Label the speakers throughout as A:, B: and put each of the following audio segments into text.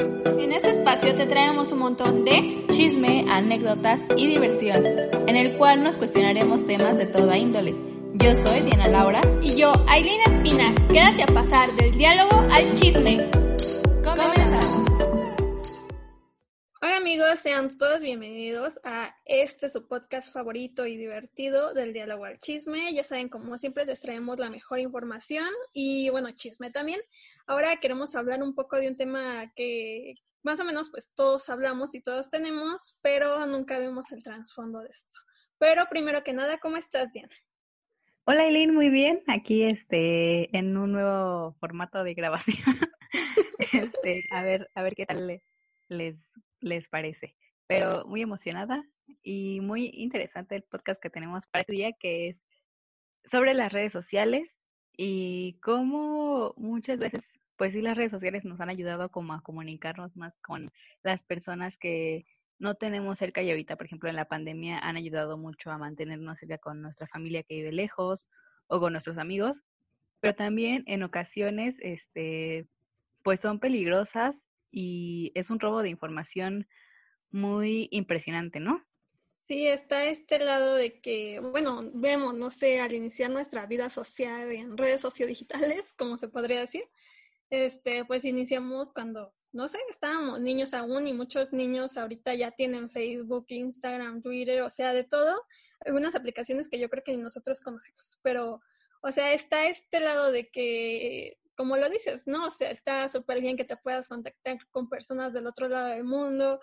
A: En este espacio te traemos un montón de chisme, anécdotas y diversión, en el cual nos cuestionaremos temas de toda índole. Yo soy Diana Laura
B: Y yo, Aileen Espina, quédate a pasar del diálogo al chisme. Amigos, sean todos bienvenidos a este su podcast favorito y divertido del diálogo al chisme. Ya saben, como siempre les traemos la mejor información y bueno, chisme también. Ahora queremos hablar un poco de un tema que más o menos pues todos hablamos y todos tenemos, pero nunca vemos el trasfondo de esto. Pero primero que nada, ¿cómo estás, Diana?
C: Hola Eileen, muy bien. Aquí este en un nuevo formato de grabación. este, a ver, a ver qué tal le- les les parece. Pero muy emocionada y muy interesante el podcast que tenemos para este día que es sobre las redes sociales y cómo muchas veces pues sí las redes sociales nos han ayudado como a comunicarnos más con las personas que no tenemos cerca y ahorita, por ejemplo, en la pandemia han ayudado mucho a mantenernos cerca con nuestra familia que vive lejos o con nuestros amigos, pero también en ocasiones, este, pues son peligrosas y es un robo de información muy impresionante, ¿no?
B: Sí, está este lado de que, bueno, vemos, no sé, al iniciar nuestra vida social en redes sociodigitales, como se podría decir, este, pues iniciamos cuando, no sé, estábamos niños aún y muchos niños ahorita ya tienen Facebook, Instagram, Twitter, o sea, de todo, algunas aplicaciones que yo creo que ni nosotros conocemos, pero, o sea, está este lado de que, como lo dices, ¿no? O sea, está súper bien que te puedas contactar con personas del otro lado del mundo,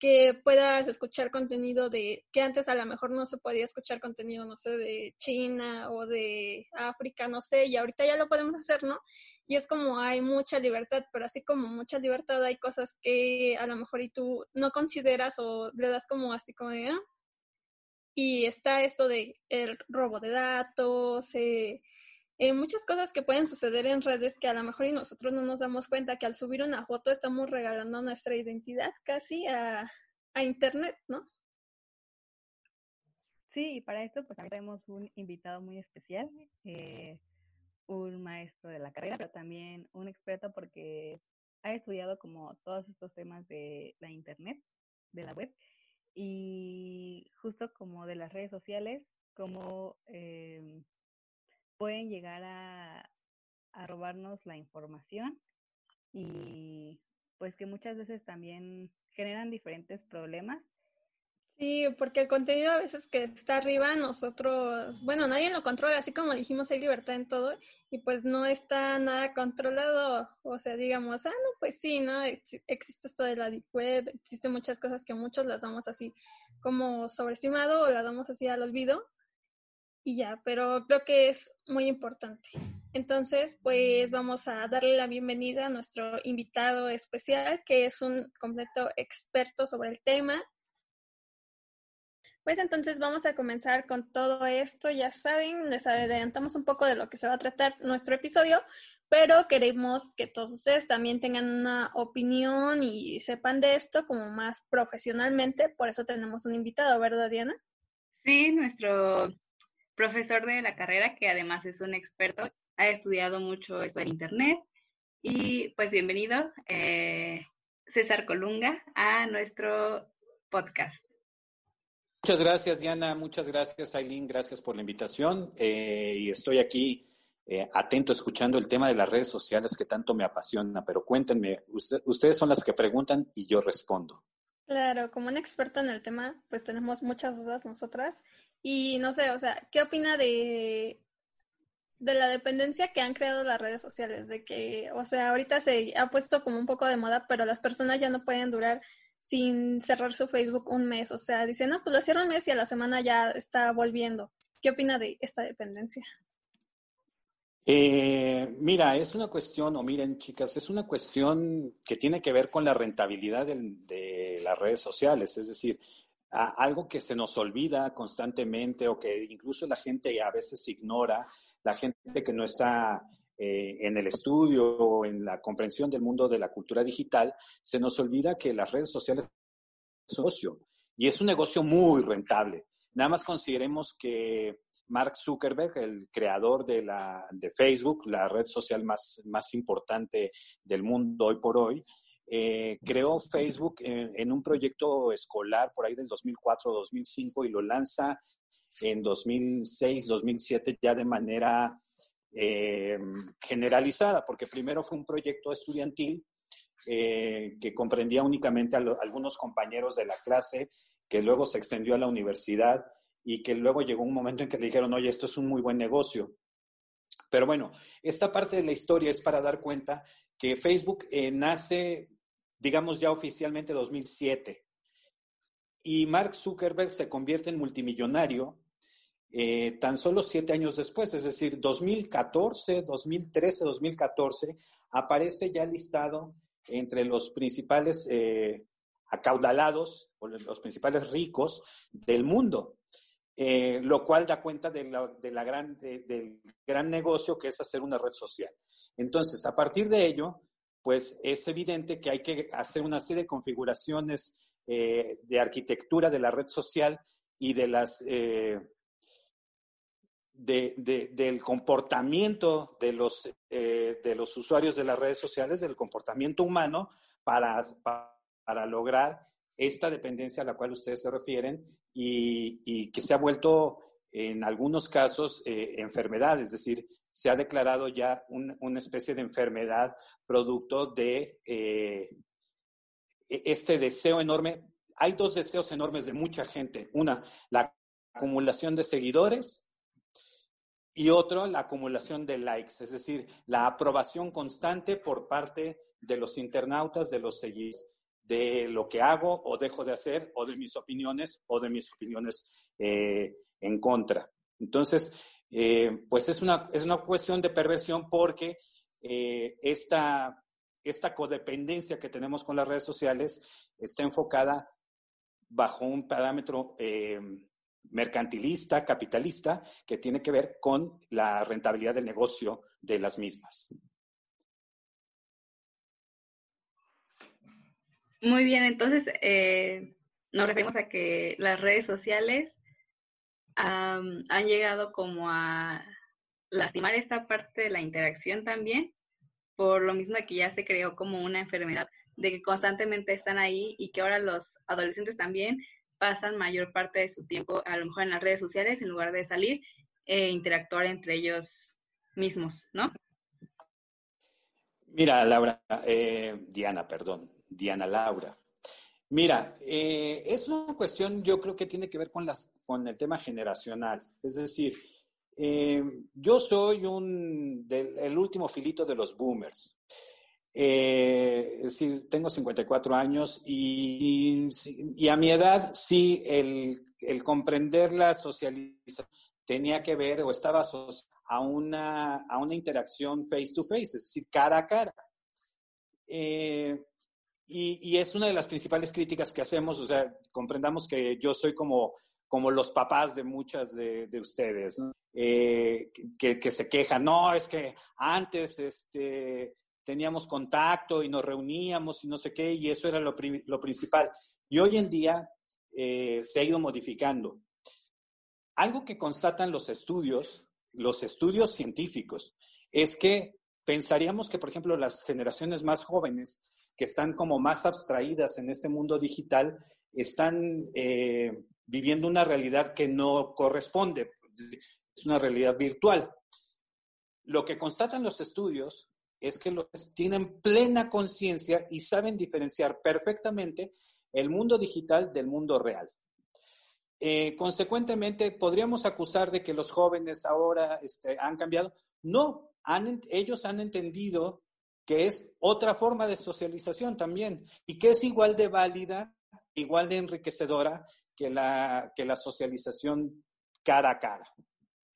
B: que puedas escuchar contenido de que antes a lo mejor no se podía escuchar contenido, no sé, de China o de África, no sé, y ahorita ya lo podemos hacer, ¿no? Y es como hay mucha libertad, pero así como mucha libertad hay cosas que a lo mejor y tú no consideras o le das como así como de, "Ah". Y está esto de el robo de datos, eh, eh, muchas cosas que pueden suceder en redes que a lo mejor y nosotros no nos damos cuenta que al subir una foto estamos regalando nuestra identidad casi a, a internet, ¿no?
C: Sí, y para esto pues también tenemos un invitado muy especial, eh, un maestro de la carrera, pero también un experto porque ha estudiado como todos estos temas de la internet, de la web, y justo como de las redes sociales, cómo em, pueden llegar a, robarnos la información y pues que muchas veces también generan diferentes problemas
B: Sí, porque el contenido a veces que está arriba, nosotros, bueno, nadie lo controla, así como dijimos, hay libertad en todo y pues no está nada controlado, o sea, digamos, ah, no, pues sí, ¿no? Ex- Existe esto de la deep web, existen muchas cosas que muchos las damos así como sobreestimado o las damos así al olvido y ya, pero creo que es muy importante. Entonces, pues vamos a darle la bienvenida a nuestro invitado especial, que es un completo experto sobre el tema. Pues entonces vamos a comenzar con todo esto. Ya saben, les adelantamos un poco de lo que se va a tratar nuestro episodio, pero queremos que todos ustedes también tengan una opinión y sepan de esto como más profesionalmente. Por eso tenemos un invitado, ¿verdad, Diana?
C: Sí, nuestro profesor de la carrera, que además es un experto, ha estudiado mucho esto en Internet. Y pues bienvenido, eh, César Colunga, a nuestro podcast.
D: Muchas gracias, Diana. Muchas gracias, Aileen. Gracias por la invitación. Eh, y estoy aquí eh, atento, escuchando el tema de las redes sociales que tanto me apasiona. Pero cuéntenme, usted- ustedes son las que preguntan y yo respondo.
B: Claro, como un experto en el tema, pues tenemos muchas dudas nosotras. Y no sé, o sea, ¿qué opina de, de la dependencia que han creado las redes sociales? De que, o sea, ahorita se ha puesto como un poco de moda, pero las personas ya no pueden durar sin cerrar su Facebook un mes. O sea, dicen, no, pues lo cierro un mes y a la semana ya está volviendo. ¿Qué opina de esta dependencia?
D: Eh, mira, es una cuestión, o miren chicas, es una cuestión que tiene que ver con la rentabilidad de las redes sociales, es decir, algo que se nos olvida constantemente o que incluso la gente a veces ignora, la gente que no está eh, en el estudio o en la comprensión del mundo de la cultura digital, se nos olvida que las redes sociales son un negocio y es un negocio muy rentable. Nada más consideremos que Mark Zuckerberg, el creador de, la, de Facebook, la red social más, más importante del mundo hoy por hoy, eh, creó Facebook en, un proyecto escolar por ahí del 2004-2005 y lo lanza en 2006-2007 ya de manera eh, generalizada, porque primero fue un proyecto estudiantil eh, que comprendía únicamente a algunos compañeros de la clase, que luego se extendió a la universidad y que luego llegó un momento en que le dijeron, oye, esto es un muy buen negocio. Pero bueno, esta parte de la historia es para dar cuenta que Facebook eh, nace, digamos ya oficialmente 2007, y Mark Zuckerberg se convierte en multimillonario eh, tan solo siete años después, es decir, 2014, 2013, 2014, aparece ya listado entre los principales eh, acaudalados o los principales ricos del mundo. Eh, lo cual da cuenta de la, gran, del gran negocio que es hacer una red social. Entonces, a partir de ello, pues es evidente que hay que hacer una serie de configuraciones eh, de arquitectura de la red social y de las eh, del comportamiento de los, de los usuarios de las redes sociales, del comportamiento humano, para, para lograr esta dependencia a la cual ustedes se refieren y, que se ha vuelto en algunos casos eh, enfermedad, es decir, se ha declarado ya una especie de enfermedad producto de eh, e, este deseo enorme. Hay dos deseos enormes de mucha gente. Una, la acumulación de seguidores y otro, la acumulación de likes, es decir, la aprobación constante por parte de los internautas, de los seguidores de lo que hago o dejo de hacer o de mis opiniones o de mis opiniones eh, en contra. Entonces, eh, pues es una, es una cuestión de perversión porque eh, esta, esta codependencia que tenemos con las redes sociales está enfocada bajo un parámetro mercantilista, capitalista, que tiene que ver con la rentabilidad del negocio de las mismas.
C: Muy bien, entonces eh, nos referimos a que las redes sociales han llegado como a lastimar esta parte de la interacción también, por lo mismo que ya se creó como una enfermedad, de que constantemente están ahí y que ahora los adolescentes también pasan mayor parte de su tiempo a lo mejor en las redes sociales en lugar de salir e interactuar entre ellos mismos, ¿no?
D: Mira, Laura, eh, Diana, perdón. Diana Laura. Mira, eh, es una cuestión, yo creo que tiene que ver con, las, con el tema generacional. Es decir, eh, yo soy un, el último filito de los boomers. Eh, es decir, tengo 54 años y, y, a mi edad sí el, el, comprender la socialización tenía que ver o estaba a una, a una interacción face to face, es decir, cara a cara. Y, es una de las principales críticas que hacemos, o sea, comprendamos que yo soy como, como los papás de muchas de, ustedes, eh, que, se quejan, no, es que antes este, teníamos contacto y nos reuníamos y no sé qué, y eso era lo, principal. Y hoy en día eh, se ha ido modificando. Algo que constatan los estudios, los estudios científicos, es que pensaríamos que, por ejemplo, las generaciones más jóvenes que están como más abstraídas en este mundo digital, están eh, viviendo una realidad que no corresponde, es una realidad virtual. Lo que constatan los estudios es que los tienen plena conciencia y saben diferenciar perfectamente el mundo digital del mundo real. Eh, consecuentemente, podríamos acusar de que los jóvenes ahora este, han cambiado. No, ellos han entendido que es otra forma de socialización también y que es igual de válida, igual de enriquecedora que la, que la socialización cara a cara.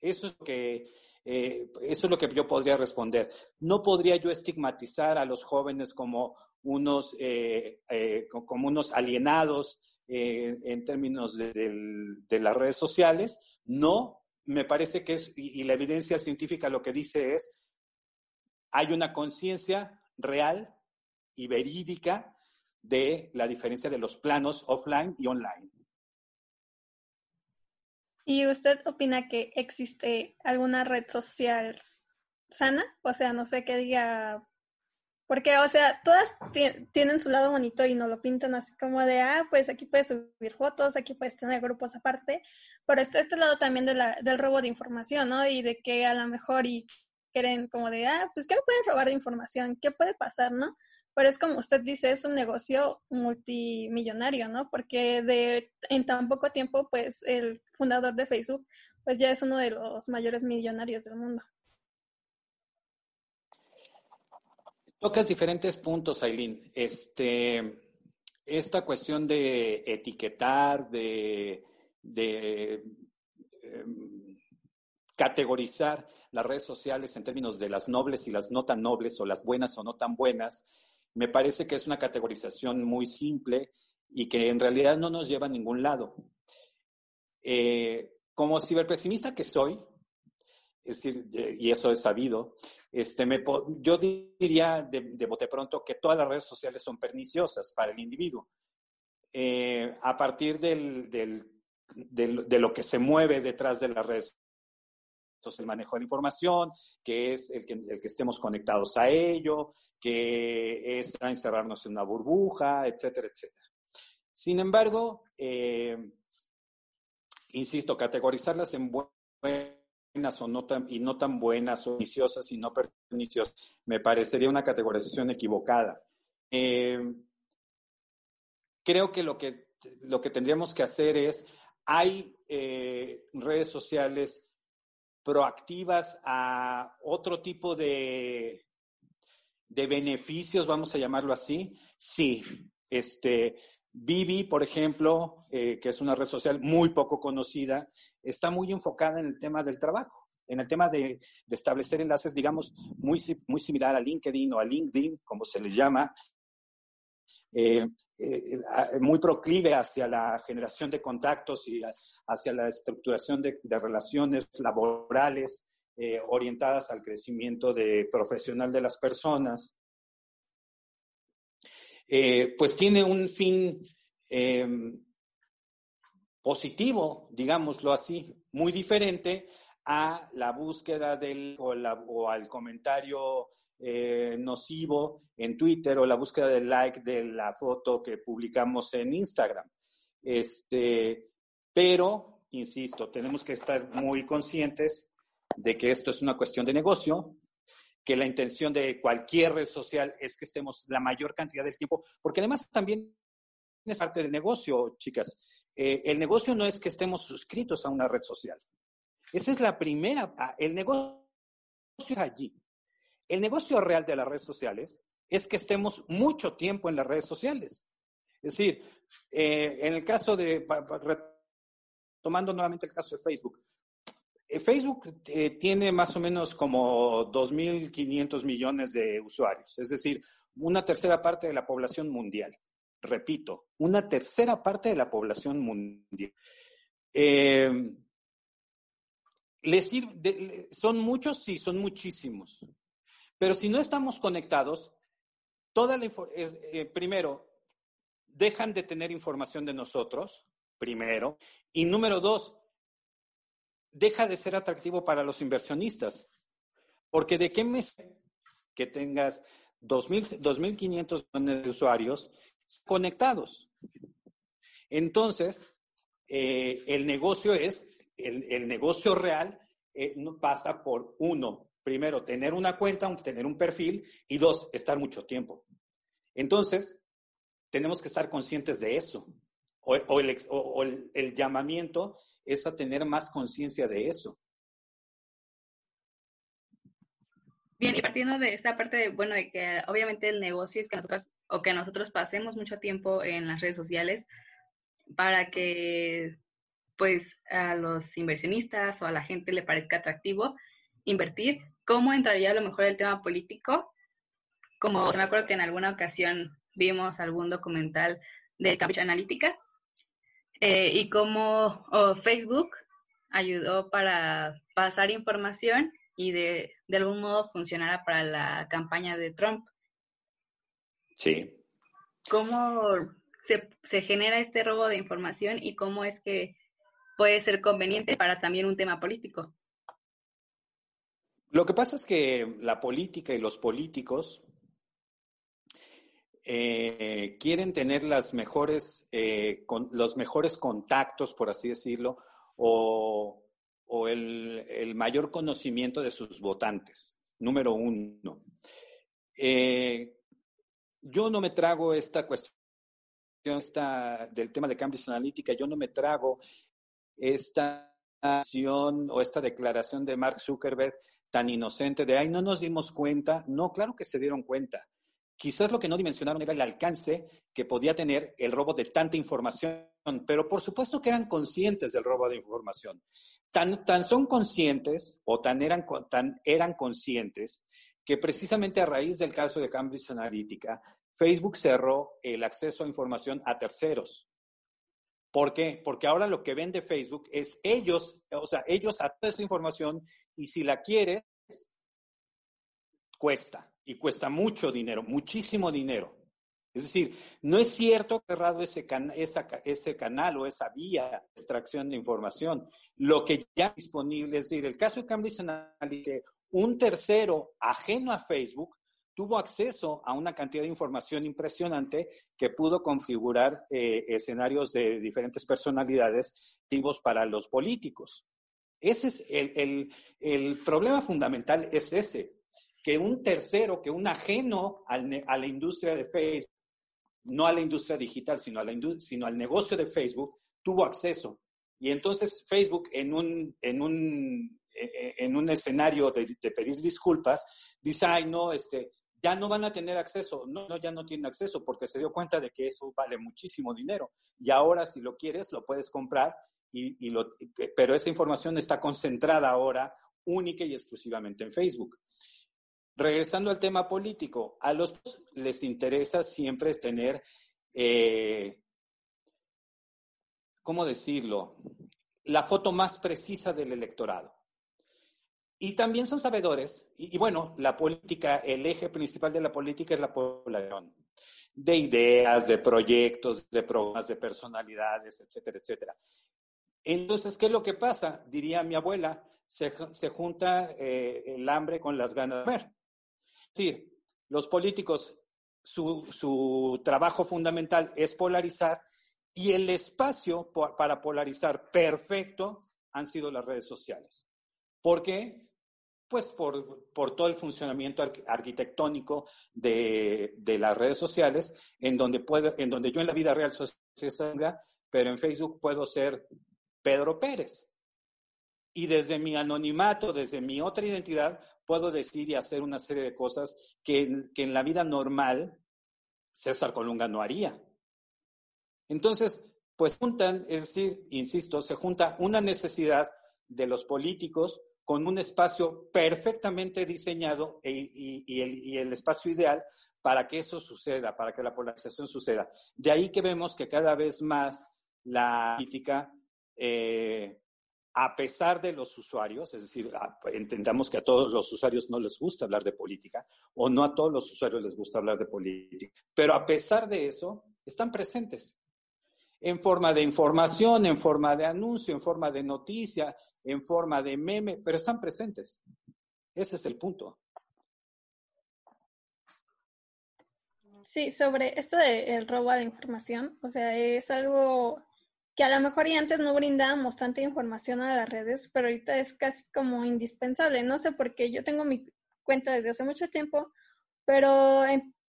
D: Eso es lo que Eh, eso es lo que yo podría responder. No podría yo estigmatizar a los jóvenes como unos, eh, eh, como unos alienados en términos de, las redes sociales. No, me parece que es, y la evidencia científica lo que dice es, hay una conciencia real y verídica de la diferencia de los planos offline y online.
B: ¿Y usted opina que existe alguna red social sana? O sea, no sé qué diga. Porque, o sea, todas tienen su lado bonito y no lo pintan así como de, ah, pues aquí puedes subir fotos, aquí puedes tener grupos aparte, pero está este lado también del robo de información, ¿no? Y de que a lo mejor y quieren como de, ah, pues ¿qué me pueden robar de información? ¿Qué puede pasar, no? Pero es como usted dice, es un negocio multimillonario, ¿no? Porque de en tan poco tiempo, pues el fundador de Facebook, pues ya es uno de los mayores millonarios del mundo.
D: Tocas diferentes puntos, Aileen. Este, esta cuestión de etiquetar, de, de em, categorizar las redes sociales en términos de las nobles y las no tan nobles, o las buenas o no tan buenas, me parece que es una categorización muy simple y que en realidad no nos lleva a ningún lado. Eh, como ciberpesimista que soy, es decir, y eso es sabido, este, me, yo diría de, bote pronto que todas las redes sociales son perniciosas para el individuo. Eh, a partir del, de lo que se mueve detrás de las redes entonces, el manejo de la información, que es el que, estemos conectados a ello, que es encerrarnos en una burbuja, etcétera, etcétera. Sin embargo, eh, insisto, categorizarlas en buenas o no tan, y no tan buenas, o perniciosas y no perniciosas, me parecería una categorización equivocada. Eh, creo que lo, que lo que tendríamos que hacer es, hay eh, redes sociales proactivas a otro tipo de, de beneficios, vamos a llamarlo así? Sí. Este, Vivi, por ejemplo, eh, que es una red social muy poco conocida, está muy enfocada en el tema del trabajo, en el tema de, establecer enlaces, digamos, muy, muy similar a LinkedIn o a LinkedIn, como se le llama, eh, eh, muy proclive hacia la generación de contactos y hacia la estructuración de, relaciones laborales eh, orientadas al crecimiento de, profesional de las personas, pues tiene un fin em, positivo, digámoslo así, muy diferente a la búsqueda del o al comentario eh, nocivo en Twitter o la búsqueda de like de la foto que publicamos en Instagram. Este, pero, insisto, tenemos que estar muy conscientes de que esto es una cuestión de negocio, que la intención de cualquier red social es que estemos la mayor cantidad del tiempo, porque además también es parte del negocio, chicas. Eh, el negocio no es que estemos suscritos a una red social. Esa es la primera, ah, el negocio es allí. El negocio real de las redes sociales es que estemos mucho tiempo en las redes sociales. Es decir, eh, en el caso de, tomando nuevamente el caso de Facebook, eh, Facebook eh, tiene más o menos como 2.500 millones de usuarios, es decir, una tercera parte de la población mundial. Repito, una tercera parte de la población mundial. ¿Son muchos? Sí, son muchísimos. Pero si no estamos conectados, toda la eh, primero, dejan de tener información de nosotros, primero, y número dos, deja de ser atractivo para los inversionistas. Porque de qué mes que tengas 2.500 millones de usuarios conectados. Entonces, eh, el negocio es, el, negocio real eh, pasa por uno, primero, tener una cuenta, tener un perfil y dos, estar mucho tiempo. Entonces, tenemos que estar conscientes de eso. O, el, llamamiento es a tener más conciencia de eso.
C: Bien, y partiendo de esta parte de, bueno, de que obviamente el negocio es que nosotros, o que nosotros pasemos mucho tiempo en las redes sociales para que, pues, a los inversionistas o a la gente le parezca atractivo, invertir, ¿cómo entraría a lo mejor el tema político? Como me acuerdo que en alguna ocasión vimos algún documental de Cambridge Analytica eh, y cómo Facebook ayudó para pasar información y de, de algún modo funcionara para la campaña de Trump.
D: Sí.
C: ¿Cómo se, se genera este robo de información y cómo es que puede ser conveniente para también un tema político?
D: Lo que pasa es que la política y los políticos eh, quieren tener las mejores, eh, los mejores contactos, por así decirlo, o, el, mayor conocimiento de sus votantes, número uno. Eh, yo no me trago esta cuestión esta, del tema de Cambridge Analytica, yo no me trago esta acción o esta declaración de Mark Zuckerberg tan inocente de, ay, no nos dimos cuenta. No, claro que se dieron cuenta. Quizás lo que no dimensionaron era el alcance que podía tener el robo de tanta información, pero por supuesto que eran conscientes del robo de información. Tan, son conscientes o tan eran, tan eran conscientes que precisamente a raíz del caso de Cambridge Analytica, Facebook cerró el acceso a información a terceros. ¿Por qué? Porque ahora lo que vende Facebook es ellos, o sea, ellos a toda esa información y si la quieres, cuesta. Y cuesta mucho dinero, muchísimo dinero. Es decir, no es cierto que cerrado ese, ese canal o esa vía de extracción de información. Lo que ya disponible, es decir, el caso de Cambridge Analytica, un tercero ajeno a Facebook tuvo acceso a una cantidad de información impresionante que pudo configurar eh, escenarios de diferentes personalidades activos para los políticos. Ese es el, el, el, problema fundamental, es ese, que un tercero, que un ajeno a la industria de Facebook, no a la industria digital, sino, al negocio de Facebook, tuvo acceso. Y entonces Facebook, en un, e, e, escenario de, pedir disculpas, dice, ay, no, este, ya no van a tener acceso. No, ya no tienen acceso porque se dio cuenta de que eso vale muchísimo dinero. Y ahora, si lo quieres, lo puedes comprar, pero esa información está concentrada ahora única y exclusivamente en Facebook. Regresando al tema político, a los les interesa siempre tener, eh, ¿cómo decirlo? La foto más precisa del electorado. Y también son sabedores, y, y, bueno, la política, el eje principal de la política es la población, de ideas, de proyectos, de programas, de personalidades, etcétera, etcétera. Entonces, ¿qué es lo que pasa? Diría mi abuela, se, se junta eh, el hambre con las ganas de comer. Decir, los políticos, su, su trabajo fundamental es polarizar y el espacio para polarizar perfecto han sido las redes sociales. ¿Por qué? Pues por, por todo el funcionamiento arquitectónico de, de, las redes sociales, en donde, puedo, en donde yo en la vida real soy pero en Facebook puedo ser Pedro Pérez. Y desde mi anonimato, desde mi otra identidad, puedo decir y hacer una serie de cosas que, que en la vida normal César Colunga no haría. Entonces, pues juntan, es decir, insisto, se junta una necesidad de los políticos con un espacio perfectamente diseñado e, y, y, el, espacio ideal para que eso suceda, para que la polarización suceda. De ahí que vemos que cada vez más la política, eh, a pesar de los usuarios, es decir, entendamos que a todos los usuarios no les gusta hablar de política, o no a todos los usuarios les gusta hablar de política, pero a pesar de eso, están presentes en forma de información, en forma de anuncio, en forma de noticia, en forma de meme, pero están presentes. Ese es el punto.
B: Sí, sobre esto del robo de información, o sea, es algo que a lo mejor y antes no brindábamos tanta información a las redes, pero ahorita es casi como indispensable. No sé por qué yo tengo mi cuenta desde hace mucho tiempo, pero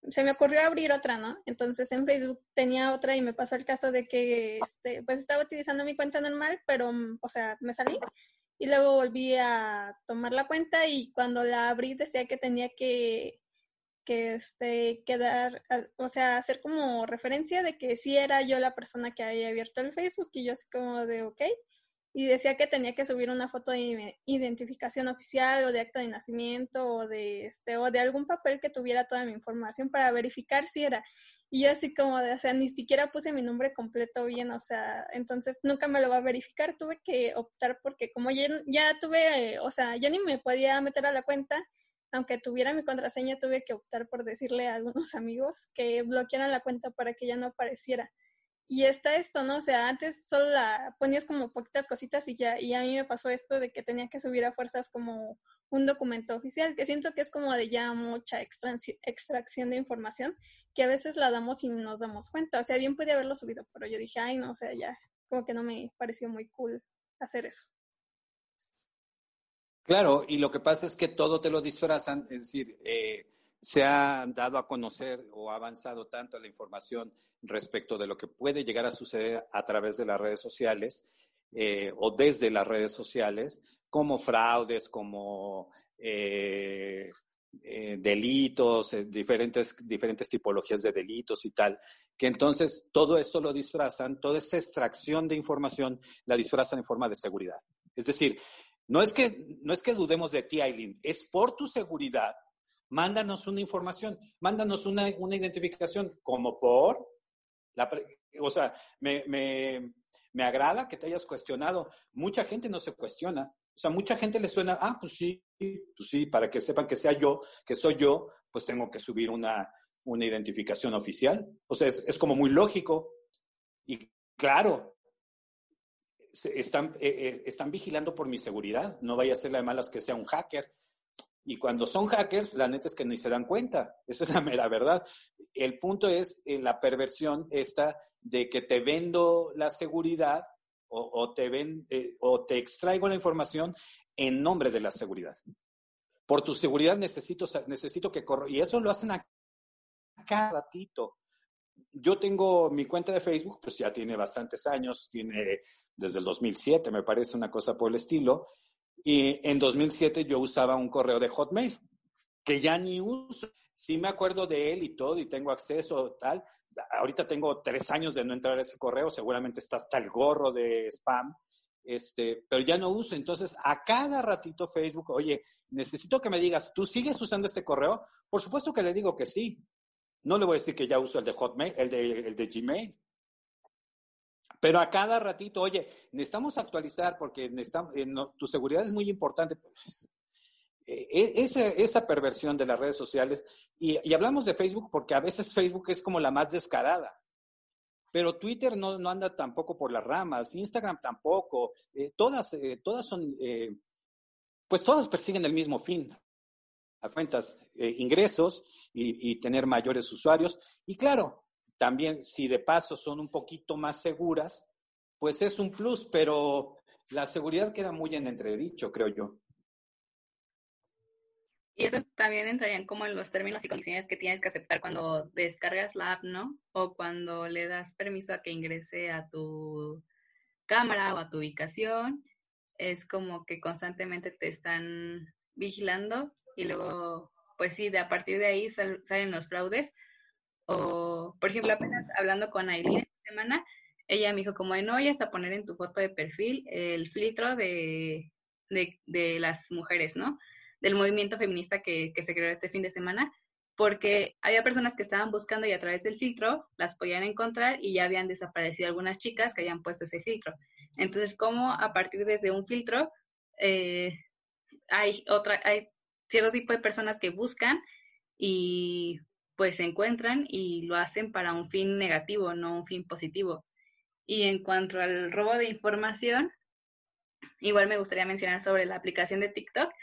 B: se me ocurrió abrir otra, ¿no? Entonces en Facebook tenía otra y me pasó el caso de que, este, pues estaba utilizando mi cuenta normal, pero, mm, o sea, me salí y luego volví a tomar la cuenta y cuando la abrí decía que tenía que, que, este, quedar, o sea, hacer como referencia de que sí era yo la persona que había abierto el Facebook y yo así como de, ok. y decía que tenía que subir una foto de identificación oficial o de acta de nacimiento o de este o de algún papel que tuviera toda mi información para verificar si era. Y yo así como de, o sea, ni siquiera puse mi nombre completo bien, o sea, entonces nunca me lo va a verificar. Tuve que optar porque como ya, ya tuve, o sea, ya ni me podía meter a la cuenta, aunque tuviera mi contraseña, tuve que optar por decirle a algunos amigos que bloquearan la cuenta para que ya no apareciera. Y está esto, ¿no? O sea, antes solo la ponías como poquitas cositas y ya, y a mí me pasó esto de que tenía que subir a fuerzas como un documento oficial, que siento que es como de ya mucha extracción de información, que a veces la damos y nos damos cuenta. O sea, bien podía haberlo subido, pero yo dije, ay, no, o sea, ya, como que no me pareció muy cool hacer eso.
D: Claro, y lo que pasa es que todo te lo disfrazan, es decir, eh, se ha dado a conocer o ha avanzado tanto la información respecto de lo que puede llegar a suceder a través de las redes sociales eh, o desde las redes sociales, como fraudes, como eh, eh, delitos, diferentes, diferentes tipologías de delitos y tal, que entonces todo esto lo disfrazan, toda esta extracción de información la disfrazan en forma de seguridad. Es decir, no es que, no es que dudemos de ti, Aileen, es por tu seguridad mándanos una información, mándanos una, una identificación, como por, la, o sea, me, me, me agrada que te hayas cuestionado. Mucha gente no se cuestiona. O sea, mucha gente le suena, ah, pues sí, pues sí, para que sepan que sea yo, que soy yo, pues tengo que subir una, una identificación oficial. O sea, es, es como muy lógico. Y claro, están, eh, eh, están vigilando por mi seguridad. No vaya a ser la de malas que sea un hacker. Y cuando son hackers, la neta es que ni se dan cuenta. Esa es la mera verdad. El punto es eh, la perversión esta de que te vendo la seguridad o, te, ven, eh, o te extraigo la información en nombre de la seguridad. Por tu seguridad necesito, necesito que corra. Y eso lo hacen a cada ratito. Yo tengo mi cuenta de Facebook, pues ya tiene bastantes años, tiene desde el 2007, me parece una cosa por el estilo. Y en 2007 yo usaba un correo de Hotmail, que ya ni uso. Sí me acuerdo de él y todo, y tengo acceso, tal. Ahorita tengo tres años de no entrar a ese correo, seguramente está hasta el gorro de spam, este, pero ya no uso. Entonces, a cada ratito Facebook, oye, necesito que me digas, ¿tú sigues usando este correo? Por supuesto que le digo que sí. No le voy a decir que ya uso el de Hotmail, el de, el de Gmail. Pero a cada ratito, oye, necesitamos actualizar porque eh, tu seguridad es muy importante. Eh, e, esa, esa, perversión de las redes sociales, y, hablamos de Facebook porque a veces Facebook es como la más descarada, pero Twitter no, anda tampoco por las ramas, Instagram tampoco, eh, todas, todas son, pues todas persiguen el mismo fin, a cuentas, ingresos y, y tener mayores usuarios. Y claro, también, si de paso son un poquito más seguras, pues es un plus, pero la seguridad queda muy en entredicho, creo yo.
C: Y eso también entrarían como en los términos y condiciones que tienes que aceptar cuando descargas la app, ¿no? O cuando le das permiso a que ingrese a tu cámara o a tu ubicación. Es como que constantemente te están vigilando y luego, pues sí, de a partir de ahí salen los fraudes o, por ejemplo, apenas hablando con Aileen esta semana, ella me dijo como no vayas a poner en tu foto de perfil el filtro de, de, las mujeres, ¿no? Del movimiento feminista que, que se creó este fin de semana, porque había personas que estaban buscando y a través del filtro las podían encontrar y ya habían desaparecido algunas chicas que habían puesto ese filtro. Entonces, ¿cómo a partir desde un filtro eh, hay otra, hay cierto tipo de personas que buscan y pues se encuentran y lo hacen para un fin negativo, no un fin positivo. Y en cuanto al robo de información, igual me gustaría mencionar sobre la aplicación de TikTok,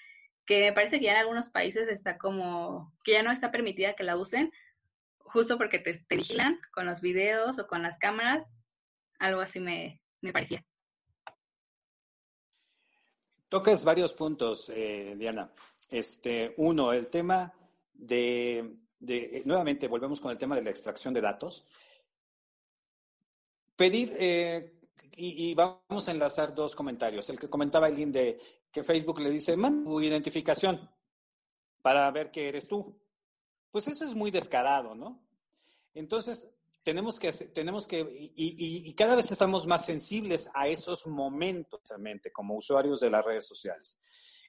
C: que me parece que ya en algunos países está como, que ya no está permitida que la usen, justo porque te, vigilan con los videos o con las cámaras, algo así me, me parecía.
D: Tocas varios puntos, eh, Diana. Este, uno, el tema de eh, nuevamente volvemos con el tema de la extracción de datos. Pedir, eh, y, vamos a enlazar dos comentarios. El que comentaba el de que Facebook le dice, manda tu identificación para ver que eres tú. Pues eso es muy descarado, ¿no? Entonces, tenemos que, tenemos que, y, cada vez estamos más sensibles a esos momentos, como usuarios de las redes sociales.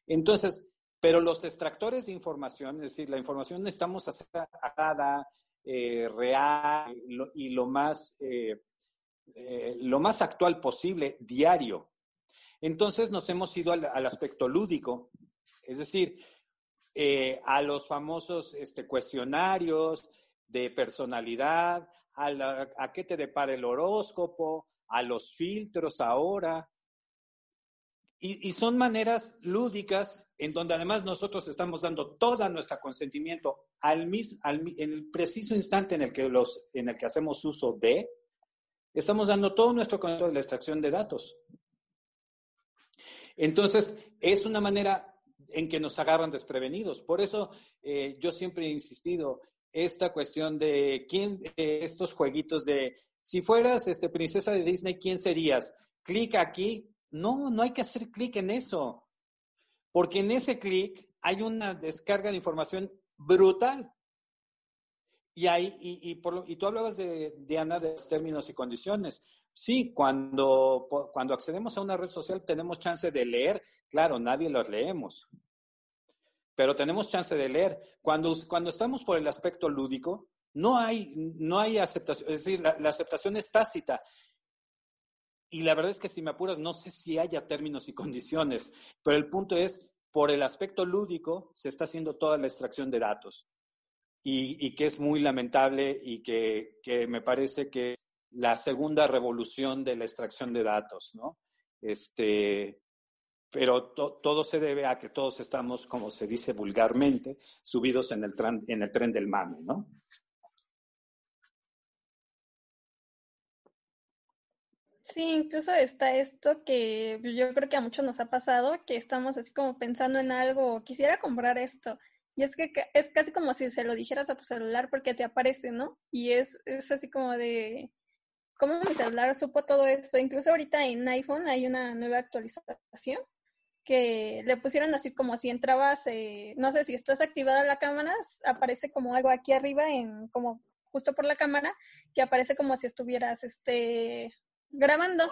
D: Entonces, pero los extractores de información, es decir, la información necesitamos hacer eh, real y lo más, eh, eh, lo más actual posible, diario. Entonces nos hemos ido al, aspecto lúdico, es decir, a los famosos este, cuestionarios de personalidad, a, a qué te depara el horóscopo, a los filtros ahora, y, son maneras lúdicas en donde además nosotros estamos dando todo nuestro consentimiento al mismo, en el preciso instante en el, que los, en el que hacemos uso de, estamos dando todo nuestro control de la extracción de datos. Entonces, es una manera en que nos agarran desprevenidos. Por eso eh, yo siempre he insistido, esta cuestión de quién, eh, estos jueguitos de, si fueras este, princesa de Disney, ¿quién serías? Clic aquí no, no hay que hacer clic en eso, porque en ese clic hay una descarga de información brutal. Y, hay, y, por, y tú hablabas de, Diana, de los términos y condiciones. Sí, cuando, cuando accedemos a una red social tenemos chance de leer. Claro, nadie los leemos. Pero tenemos chance de leer. Cuando, cuando estamos por el aspecto lúdico, no hay, no hay aceptación. Es decir, la aceptación es tácita. Y la verdad es que si me apuras, no sé si haya términos y condiciones, pero el punto es, por el aspecto lúdico, se está haciendo toda la extracción de datos. Y, que es muy lamentable y que, me parece que la segunda revolución de la extracción de datos, ¿no? Este, pero todo se debe a que todos estamos, como se dice vulgarmente, subidos en el, en el tren del mame, ¿no?
B: Sí, incluso está esto que yo creo que a muchos nos ha pasado, que estamos así como pensando en algo, quisiera comprar esto. Y es que es casi como si se lo dijeras a tu celular porque te aparece, ¿no? Y es, es así como de, ¿cómo mi celular supo todo esto? Incluso ahorita en iPhone hay una nueva actualización que le pusieron así como si entrabas, eh, no sé si estás activada la cámara, aparece como algo aquí arriba, en como justo por la cámara, que aparece como si estuvieras este grabando.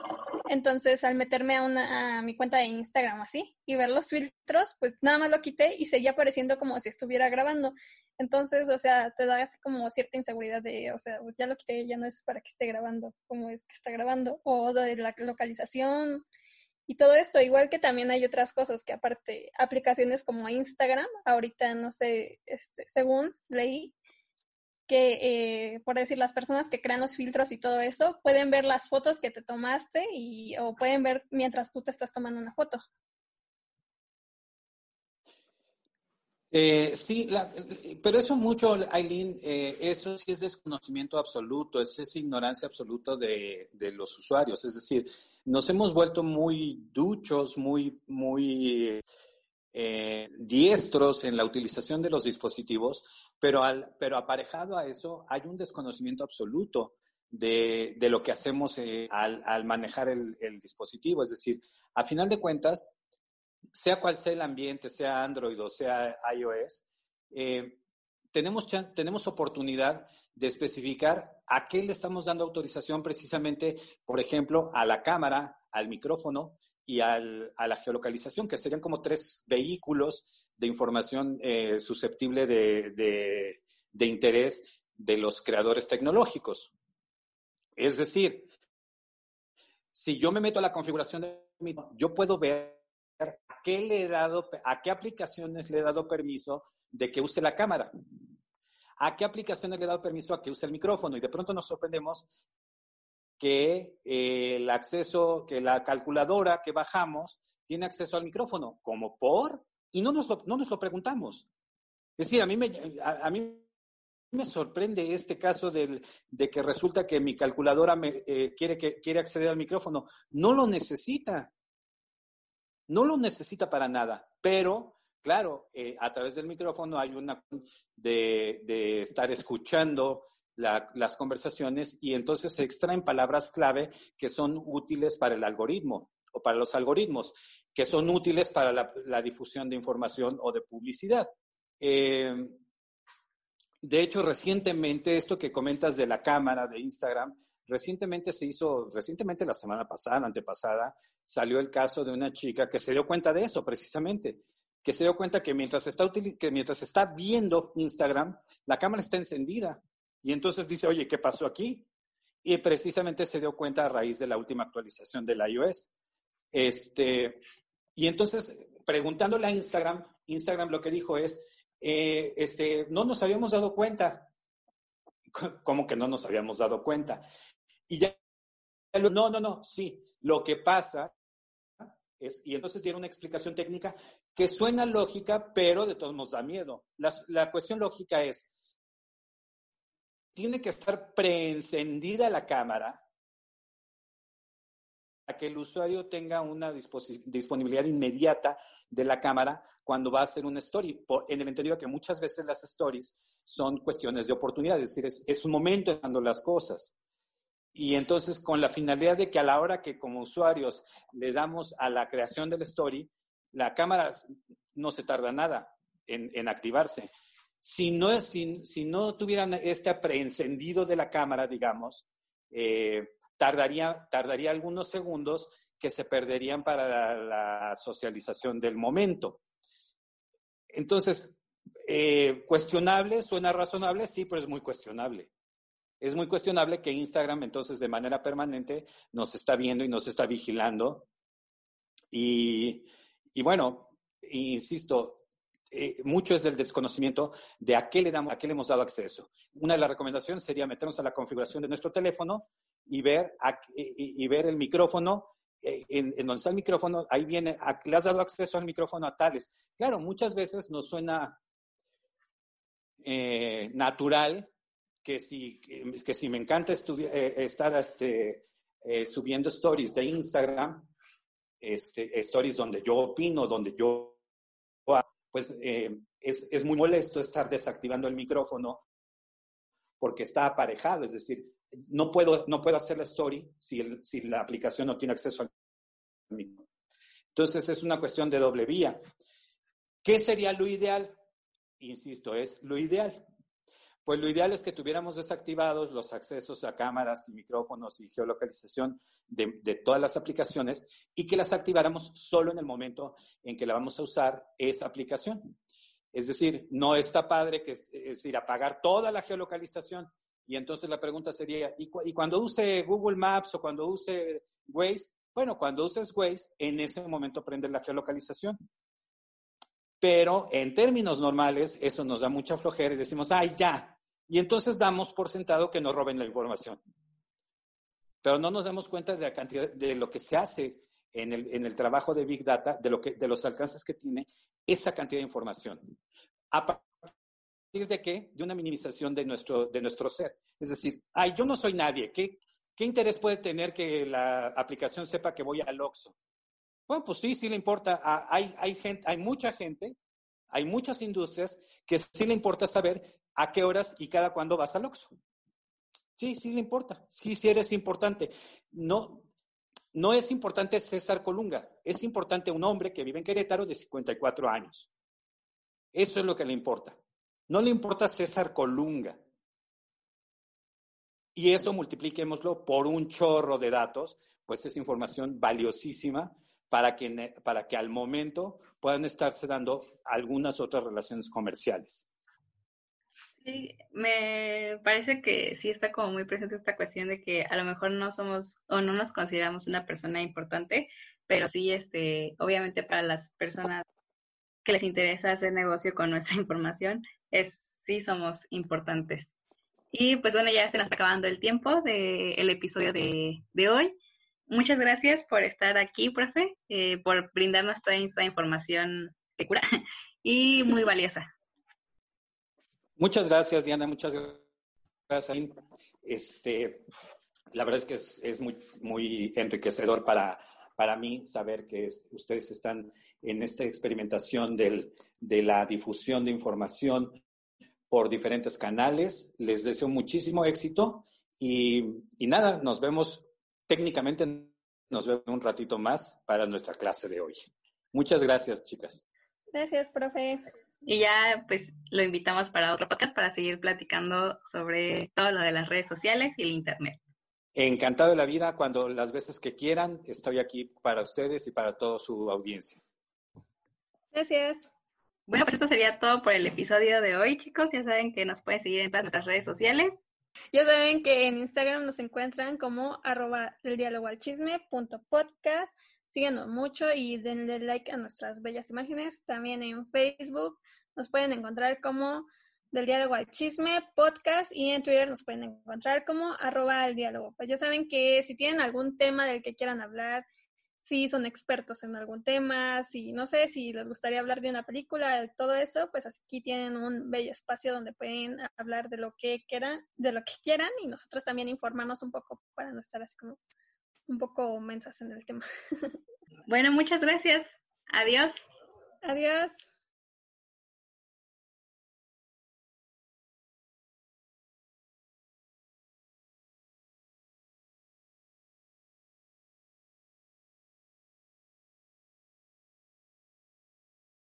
B: Entonces, al meterme a, una, a mi cuenta de Instagram así y ver los filtros, pues nada más lo quité y seguía apareciendo como si estuviera grabando. Entonces, o sea, te da como cierta inseguridad de, o sea, pues ya lo quité, ya no es para que esté grabando, como es que está grabando, o de la localización y todo esto. Igual que también hay otras cosas que aparte, aplicaciones como Instagram, ahorita no sé, este, según leí, que, eh, por decir, las personas que crean los filtros y todo eso, pueden ver las fotos que te tomaste y, o pueden ver mientras tú te estás tomando una foto.
D: Eh, sí, pero eso mucho, Aileen, eh, eso sí es desconocimiento absoluto, es, es ignorancia absoluta de, de, los usuarios. Es decir, nos hemos vuelto muy duchos, muy, muy eh, diestros en la utilización de los dispositivos, pero, al, pero aparejado a eso hay un desconocimiento absoluto de, de lo que hacemos eh, al, manejar el, el, dispositivo. Es decir, a final de cuentas, sea cual sea el ambiente, sea Android o sea iOS, eh, tenemos, tenemos oportunidad de especificar a qué le estamos dando autorización precisamente, por ejemplo, a la cámara, al micrófono y al, a la geolocalización, que serían como tres vehículos de información eh, susceptible de, de, interés de los creadores tecnológicos. Es decir, si yo me meto a la configuración de mi, yo puedo ver a qué le he dado, a qué aplicaciones le he dado permiso de que use la cámara, a qué aplicaciones le he dado permiso a que use el micrófono y de pronto nos sorprendemos que eh, el acceso, que la calculadora que bajamos tiene acceso al micrófono, como por, y no nos lo, no nos lo preguntamos. Es decir, a mí me, a, mí me sorprende este caso de que resulta que mi calculadora me, eh, quiere, que, quiere acceder al micrófono. No lo necesita. No lo necesita para nada. Pero, claro, eh, a través del micrófono hay una de, de estar escuchando las conversaciones y entonces se extraen palabras clave que son útiles para el algoritmo o para los algoritmos, que son útiles para la, difusión de información o de publicidad. Eh, de hecho, recientemente, esto que comentas de la cámara de Instagram, recientemente se hizo, recientemente la semana pasada, antepasada, salió el caso de una chica que se dio cuenta de eso precisamente, que se dio cuenta que mientras está, que mientras está viendo Instagram, la cámara está encendida. Y entonces dice, oye, ¿qué pasó aquí? Y precisamente se dio cuenta a raíz de la última actualización del iOS. Este, y entonces, preguntándole a Instagram, Instagram lo que dijo es, eh, este, no nos habíamos dado cuenta. ¿Cómo que no nos habíamos dado cuenta? Y ya, no, no, no, sí, lo que pasa es, y entonces tiene una explicación técnica que suena lógica, pero de todos nos da miedo. La, la cuestión lógica es, tiene que estar preencendida la cámara para que el usuario tenga una disponibilidad inmediata de la cámara cuando va a hacer una story, en el entendido que muchas veces las stories son cuestiones de oportunidad, es decir, es, es un momento dando las cosas. Y entonces, con la finalidad de que a la hora que como usuarios le damos a la creación del story, la cámara no se tarda nada en, en activarse. Si no, si, si, no tuvieran este preencendido de la cámara, digamos, eh, tardaría, tardaría algunos segundos que se perderían para la, socialización del momento. Entonces, eh, cuestionable, suena razonable, sí, pero es muy cuestionable. Es muy cuestionable que Instagram entonces de manera permanente nos está viendo y nos está vigilando. Y, y bueno, insisto, eh, mucho es del desconocimiento de a qué, le damos, a qué le hemos dado acceso. Una de las recomendaciones sería meternos a la configuración de nuestro teléfono y ver, y, ver el micrófono eh, en, donde está el micrófono, ahí viene, le has dado acceso al micrófono a tales. Claro, muchas veces nos suena eh, natural que si, que, si me encanta eh, estar este, subiendo stories de Instagram, este, stories donde yo opino, donde yo, pues es, es muy molesto estar desactivando el micrófono porque está aparejado, es decir, no puedo, no puedo hacer la story si, si la aplicación no tiene acceso al micro. Entonces es una cuestión de doble vía. ¿Qué sería lo ideal? Insisto, es lo ideal. Pues lo ideal es que tuviéramos desactivados los accesos a cámaras y micrófonos y geolocalización de, de, todas las aplicaciones y que las activáramos solo en el momento en que la vamos a usar esa aplicación. Es decir, no está padre que es decir, apagar toda la geolocalización. Y entonces la pregunta sería, ¿y, cuando use Google Maps o cuando use Waze? Bueno, cuando uses Waze, en ese momento prende la geolocalización. Pero en términos normales, eso nos da mucha flojera y decimos, ay, ya. Y entonces damos por sentado que nos roben la información. Pero no nos damos cuenta de la cantidad, de lo que se hace en el, en el trabajo de Big Data, de, lo que, de los alcances que tiene esa cantidad de información. ¿A partir de qué? De una minimización de nuestro, de nuestro ser. Es decir, ay, yo no soy nadie. ¿Qué, ¿Qué interés puede tener que la aplicación sepa que voy al Oxxo? Bueno, pues sí, sí le importa. Ah, hay, hay, gente, hay mucha gente, hay muchas industrias que sí le importa saber a qué horas y cada cuándo vas al Oxxo. Sí, sí le importa. Sí, sí eres importante. No, no es importante César Colunga, es importante un hombre que vive en Querétaro de 54 años. Eso es lo que le importa. No le importa César Colunga. Y eso multipliquémoslo por un chorro de datos, pues es información valiosísima para que, para que al momento puedan estarse dando algunas otras relaciones comerciales.
C: Sí, me parece que sí está como muy presente esta cuestión de que a lo mejor no somos o no nos consideramos una persona importante, pero sí, este, obviamente para las personas que les interesa hacer negocio con nuestra información, es sí somos importantes. Y pues bueno, ya se nos está acabando el tiempo del episodio de, de, hoy. Muchas gracias por estar aquí, profe, eh, por brindarnos toda esta información de cura y muy valiosa.
D: Muchas gracias, Diana. Muchas gracias. Este, la verdad es que es, muy, muy enriquecedor para, para mí saber que ustedes están en esta experimentación del, de la difusión de información por diferentes canales. Les deseo muchísimo éxito y, y nada, nos vemos técnicamente, nos vemos un ratito más para nuestra clase de hoy. Muchas gracias, chicas.
B: Gracias, profe.
C: Y ya pues lo invitamos para otro podcast para seguir platicando sobre todo lo de las redes sociales y el Internet.
D: Encantado de la vida, cuando las veces que quieran, estoy aquí para ustedes y para toda su audiencia.
B: Gracias.
C: Bueno, pues esto sería todo por el episodio de hoy, chicos. Ya saben que nos pueden seguir en todas nuestras redes sociales.
B: Ya saben que en Instagram nos encuentran como arroba el diálogo al chisme punto podcast. Síganos mucho y denle like a nuestras bellas imágenes. También en Facebook nos pueden encontrar como del diálogo al chisme podcast y en Twitter nos pueden encontrar como arroba al diálogo. Pues ya saben que si tienen algún tema del que quieran hablar, si son expertos en algún tema, si no sé, si les gustaría hablar de una película, de todo eso, pues aquí tienen un bello espacio donde pueden hablar de lo que quieran, de lo que quieran y nosotros también informarnos un poco para no estar así como un poco mensas en el tema.
C: Bueno, muchas gracias. Adiós.
B: Adiós.